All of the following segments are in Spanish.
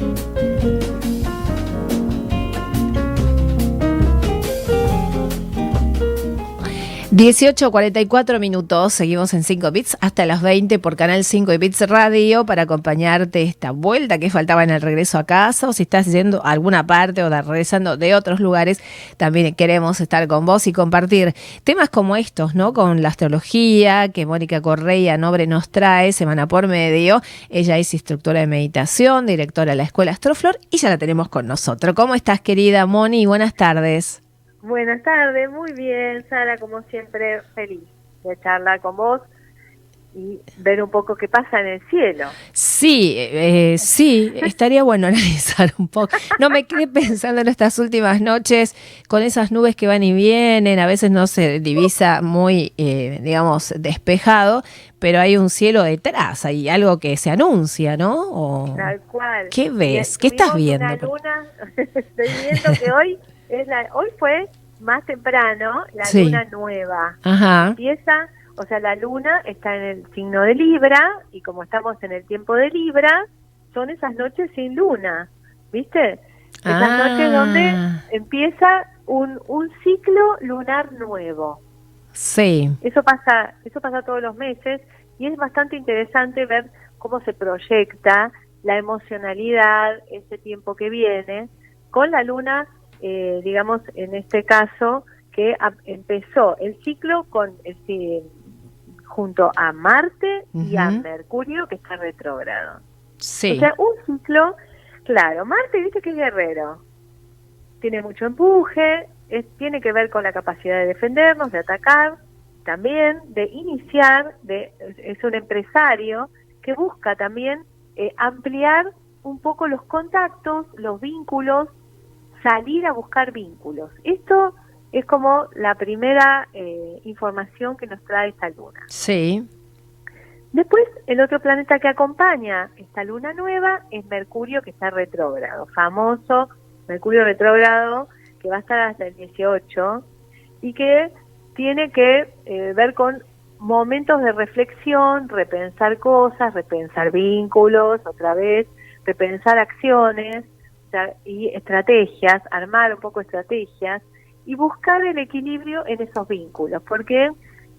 Bye. 18.44 minutos, seguimos en 5 bits hasta las 20 por Canal 5 y Bits Radio para acompañarte esta vuelta que faltaba en el regreso a casa o si estás yendo a alguna parte o regresando de otros lugares, también queremos estar con vos y compartir temas como estos, ¿no? Con la astrología que Mónica Correa Nobre nos trae semana por medio. Ella es instructora de meditación, directora de la Escuela Astroflor y ya la tenemos con nosotros. ¿Cómo estás, querida Moni? Buenas tardes. Buenas tardes, muy bien, Sara, como siempre, feliz de charlar con vos y ver un poco qué pasa en el cielo. Sí, eh, sí, estaría bueno analizar un poco. No me quedé pensando en estas últimas noches con esas nubes que van y vienen, a veces no se divisa muy, eh, digamos, despejado, pero hay un cielo detrás, hay algo que se anuncia, ¿no? Tal cual. ¿Qué ves? ¿Qué estás viendo? luna, estoy viendo que hoy hoy fue más temprano la luna nueva. Empieza, o sea, la luna está en el signo de Libra y como estamos en el tiempo de Libra, son esas noches sin luna, ¿viste? Esas ah. noches donde empieza un, un ciclo lunar nuevo. Sí. Eso pasa, eso pasa todos los meses y es bastante interesante ver cómo se proyecta la emocionalidad, ese tiempo que viene, con la luna eh, digamos, en este caso, que empezó el ciclo con este, junto a Marte y a Mercurio, que está retrógrado. Sí. O sea, un ciclo, claro, Marte, viste que es guerrero, tiene mucho empuje, tiene que ver con la capacidad de defendernos, de atacar, también de iniciar, de, es un empresario que busca también eh, ampliar un poco los contactos, los vínculos salir a buscar vínculos. Esto es como la primera eh, información que nos trae esta luna. Sí. Después, el otro planeta que acompaña esta luna nueva es Mercurio, que está retrógrado, famoso Mercurio retrógrado, que va a estar hasta el 18 y que tiene que eh, ver con momentos de reflexión, repensar cosas, repensar vínculos, otra vez, repensar acciones, y estrategias, armar un poco estrategias y buscar el equilibrio en esos vínculos, porque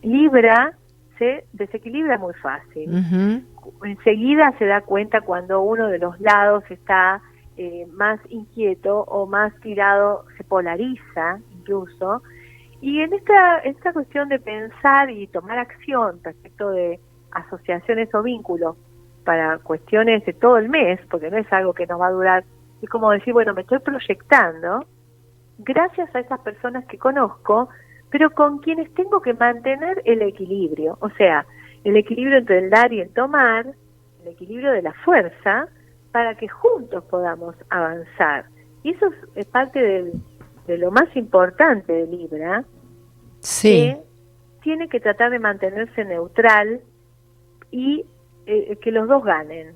Libra se desequilibra muy fácil. Enseguida se da cuenta cuando uno de los lados está eh, más inquieto o más tirado, se polariza incluso. Y en esta, esta cuestión de pensar y tomar acción respecto de asociaciones o vínculos para cuestiones de todo el mes, porque no es algo que nos va a durar es como decir, bueno, me estoy proyectando gracias a esas personas que conozco, pero con quienes tengo que mantener el equilibrio, o sea, el equilibrio entre el dar y el tomar, el equilibrio de la fuerza, para que juntos podamos avanzar. Y eso es parte de lo más importante de Libra, sí. que tiene que tratar de mantenerse neutral y eh, que los dos ganen,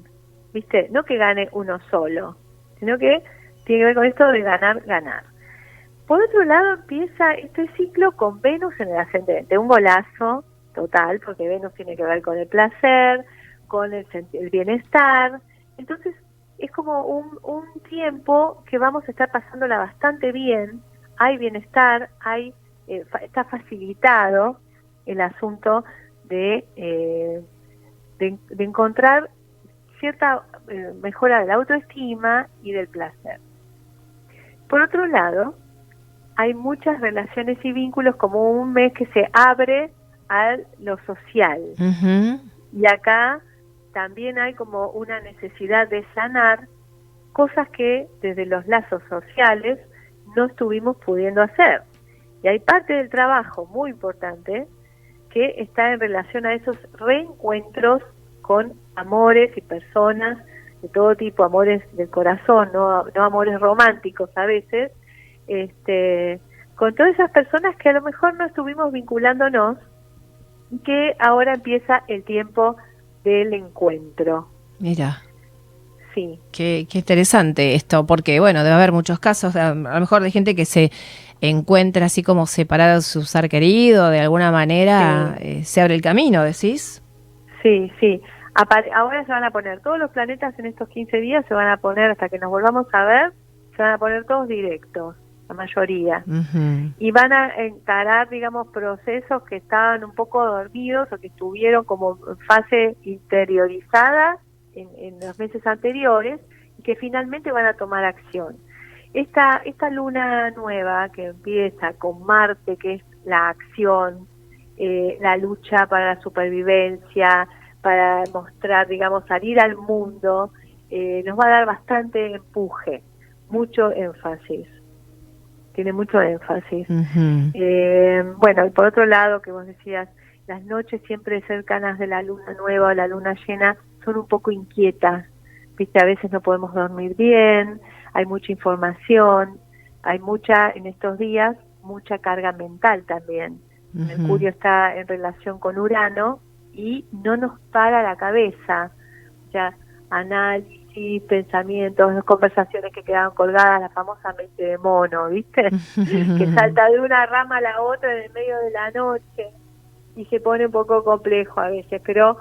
¿viste? No que gane uno solo sino que tiene que ver con esto de ganar, ganar. Por otro lado, empieza este ciclo con Venus en el ascendente, un golazo total, porque Venus tiene que ver con el placer, con el, bienestar. Entonces, es como un, un, tiempo que vamos a estar pasándola bastante bien. Hay bienestar, hay eh, está facilitado el asunto de, eh, de encontrar cierta eh, mejora de la autoestima y del placer. Por otro lado, hay muchas relaciones y vínculos como un mes que se abre a lo social. Y acá también hay como una necesidad de sanar cosas que desde los lazos sociales no estuvimos pudiendo hacer. Y hay parte del trabajo muy importante que está en relación a esos reencuentros con amores y personas de todo tipo, amores del corazón, no, no amores románticos a veces, este, con todas esas personas que a lo mejor no estuvimos vinculándonos y que ahora empieza el tiempo del encuentro. Mira. Sí. Qué, qué interesante esto, porque bueno, debe haber muchos casos, a lo mejor de gente que se encuentra así como separada de su ser querido, de alguna manera eh, se abre el camino, decís. Sí, sí ahora se van a poner todos los planetas en estos 15 días, se van a poner hasta que nos volvamos a ver, se van a poner todos directos, la mayoría. Y van a encarar, digamos, procesos que estaban un poco dormidos o que estuvieron como en fase interiorizada en, en los meses anteriores y que finalmente van a tomar acción. Esta, esta luna nueva que empieza con Marte, que es la acción, eh, la lucha para la supervivencia, para mostrar, digamos, salir al mundo, eh, nos va a dar bastante empuje, mucho énfasis. Tiene mucho énfasis. eh, bueno, y por otro lado, que vos decías, las noches siempre cercanas de la luna nueva o la luna llena son un poco inquietas. Viste, a veces no podemos dormir bien, hay mucha información, hay mucha, en estos días, mucha carga mental también. Mercurio está en relación con Urano y no nos para la cabeza. O sea, análisis, pensamientos, conversaciones que quedan colgadas, la famosa mente de mono, ¿viste? que salta de una rama a la otra en el medio de la noche y se pone un poco complejo a veces, pero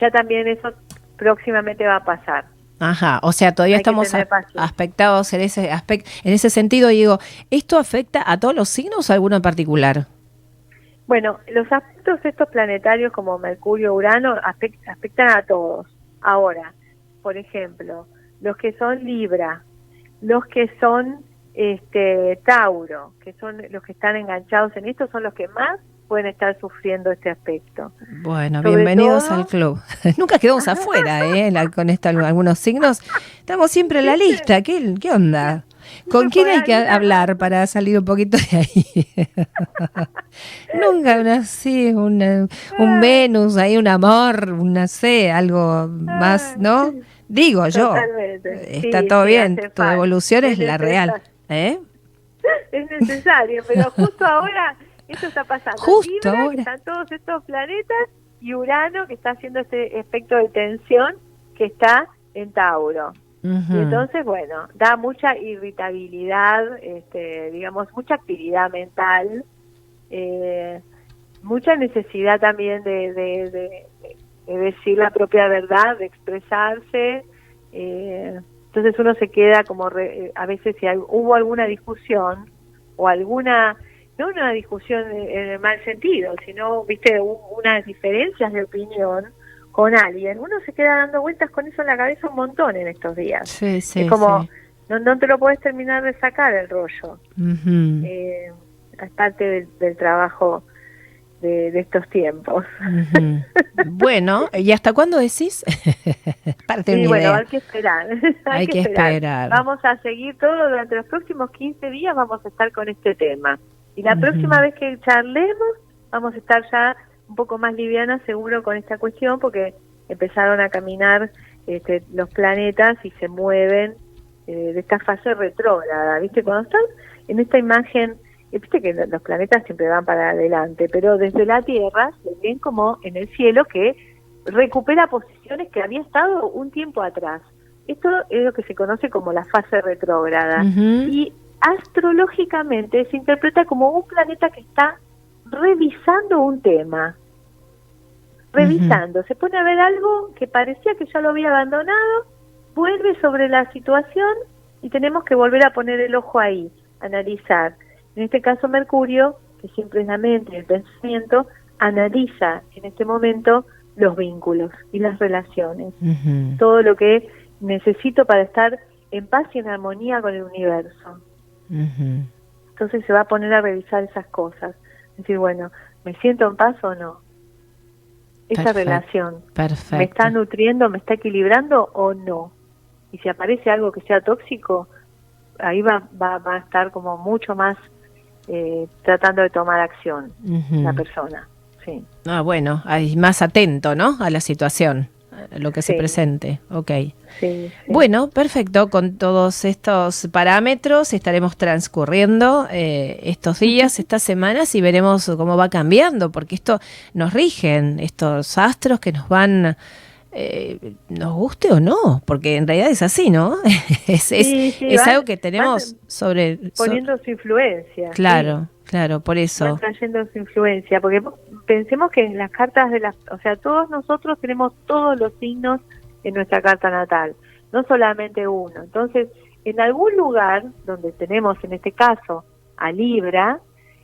ya también eso próximamente va a pasar. Ajá, o sea, todavía estamos aspectados en ese aspecto, en ese sentido, digo, ¿esto afecta a todos los signos o a alguno en particular? Bueno, los aspectos estos planetarios como Mercurio, Urano afectan a todos. Ahora, por ejemplo, los que son Libra, los que son este Tauro, que son los que están enganchados en esto, son los que más pueden estar sufriendo este aspecto. Bueno, bienvenidos al club. Nunca quedamos afuera, ¿eh? con esta, algunos signos. Estamos siempre en la lista. ¿Qué, qué onda? ¿Con quién hay que hablar para salir un poquito de ahí? Nunca, una, sí, un Venus, ahí un amor, una sé, algo más, ¿no? Digo yo. Está todo bien, tu evolución es, la real. ¿eh? Es necesario, pero justo ahora eso está pasando. Justo ahora. Están todos estos planetas y Urano que está haciendo este efecto de tensión que está en Tauro. Y entonces, bueno, da mucha irritabilidad, este, digamos, mucha actividad mental, eh, mucha necesidad también de, de, decir la propia verdad, de expresarse. Eh, entonces uno se queda como, a veces si hubo alguna discusión o alguna no una discusión en el mal sentido, sino, viste, unas diferencias de opinión con alguien, uno se queda dando vueltas con eso en la cabeza un montón en estos días. Sí, sí, es como, no, no, te lo puedes terminar de sacar el rollo. Eh, es parte del, trabajo de, estos tiempos. bueno, ¿y hasta cuándo decís? parte sí, bueno, hay que esperar. hay, que, esperar. Vamos a seguir todo durante los próximos 15 días, vamos a estar con este tema. Y la próxima vez que charlemos, vamos a estar ya un poco más livianas seguro con esta cuestión, porque empezaron a caminar este, los planetas y se mueven eh, de esta fase retrógrada, ¿viste? Cuando están en esta imagen, eh, viste que los planetas siempre van para adelante, pero desde la Tierra se ven como en el cielo que recupera posiciones que había estado un tiempo atrás. Esto es lo que se conoce como la fase retrógrada. Y astrológicamente se interpreta como un planeta que está revisando un tema. Revisando, se pone a ver algo que parecía que ya lo había abandonado, vuelve sobre la situación y tenemos que volver a poner el ojo ahí, analizar. En este caso Mercurio, que siempre es la mente, el pensamiento, analiza en este momento los vínculos y las relaciones, todo lo que necesito para estar en paz y en armonía con el universo. Entonces se va a poner a revisar esas cosas. Decir, bueno, ¿me siento en paz o no? Esa relación. ¿Me está nutriendo, me está equilibrando o no? Y si aparece algo que sea tóxico, ahí va, va, va a estar como mucho más eh, tratando de tomar acción la persona. Sí. Ah, bueno, hay más atento, ¿no? A la situación lo que se presente. Ok. Bueno, perfecto. Con todos estos parámetros estaremos transcurriendo eh, estos días, estas semanas y veremos cómo va cambiando, porque esto nos rigen, estos astros que nos van eh, nos guste o no, porque en realidad es así, ¿no? es es, algo que tenemos sobre... Poniendo su influencia. Claro, claro, por eso. Van trayendo su influencia, porque pensemos que en las cartas de las... O sea, todos nosotros tenemos todos los signos en nuestra carta natal, no solamente uno. Entonces, en algún lugar donde tenemos, en este caso, a Libra,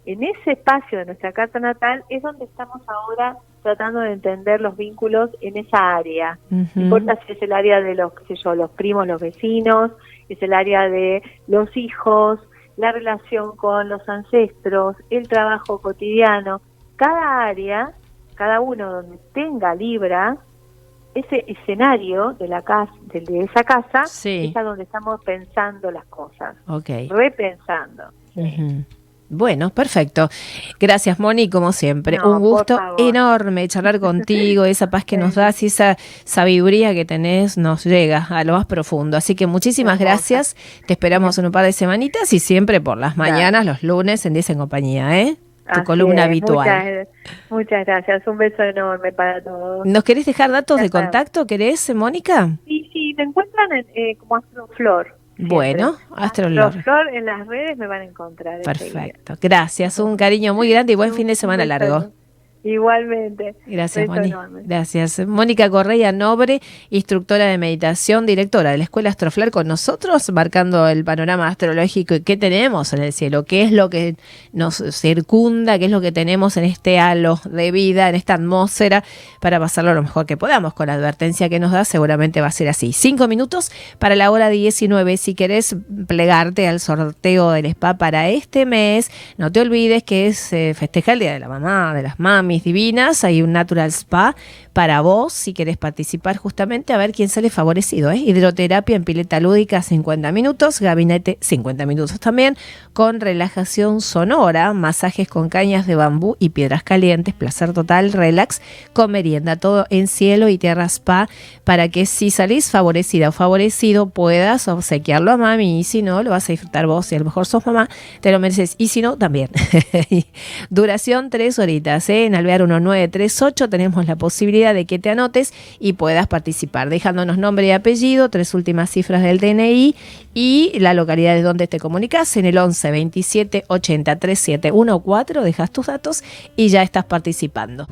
en ese espacio de nuestra carta natal es donde estamos ahora tratando de entender los vínculos en esa área. No importa si es el área de los, qué sé yo, los primos, los vecinos, es el área de los hijos, la relación con los ancestros, el trabajo cotidiano. Cada área, cada uno donde tenga Libra, ese escenario de la casa, de, esa casa, es a donde estamos pensando las cosas, repensando. Bueno, perfecto. Gracias, Moni, como siempre. Un gusto enorme charlar contigo, esa paz que nos das y esa sabiduría que tenés nos llega a lo más profundo. Así que muchísimas gracias. Te esperamos en un par de semanitas y siempre por las mañanas, los lunes, en 10 en compañía, ¿eh? Tu columna habitual. Muchas, gracias. Un beso enorme para todos. ¿Nos querés dejar datos de contacto? ¿Querés, Mónica? Sí, sí, te encuentran eh, como Astroflor. Bueno, Astrolor. Astrolor en las redes me van a encontrar. Perfecto. Gracias. Un cariño muy grande y buen fin de semana largo. Igualmente. Gracias, Mónica. Gracias. Mónica Correa Nobre, instructora de meditación, directora de la Escuela Astroflar con nosotros, marcando el panorama astrológico y qué tenemos en el cielo, qué es lo que nos circunda, qué es lo que tenemos en este halo de vida, en esta atmósfera, para pasarlo lo mejor que podamos. Con la advertencia que nos da, seguramente va a ser así. Cinco minutos para la hora 19. Si querés plegarte al sorteo del spa para este mes, no te olvides que es eh, festeja el Día de la Mamá, de las Mamis divinas, hay un Natural Spa para vos, si querés participar justamente, a ver quién sale favorecido. ¿eh? Hidroterapia en pileta lúdica 50 minutos, gabinete 50 minutos también, con relajación sonora, masajes con cañas de bambú y piedras calientes, placer total, relax, con merienda, todo en cielo y tierra spa, para que si salís favorecida o favorecido puedas obsequiarlo a mami y si no, lo vas a disfrutar vos, si a lo mejor sos mamá, te lo mereces y si no, también. Duración tres horitas, ¿eh? en Alvear 1938 tenemos la de que te anotes y puedas participar, dejándonos nombre y apellido, tres últimas cifras del DNI y la localidad de donde te comunicas en el 11 27 80 37 14, dejas tus datos y ya estás participando.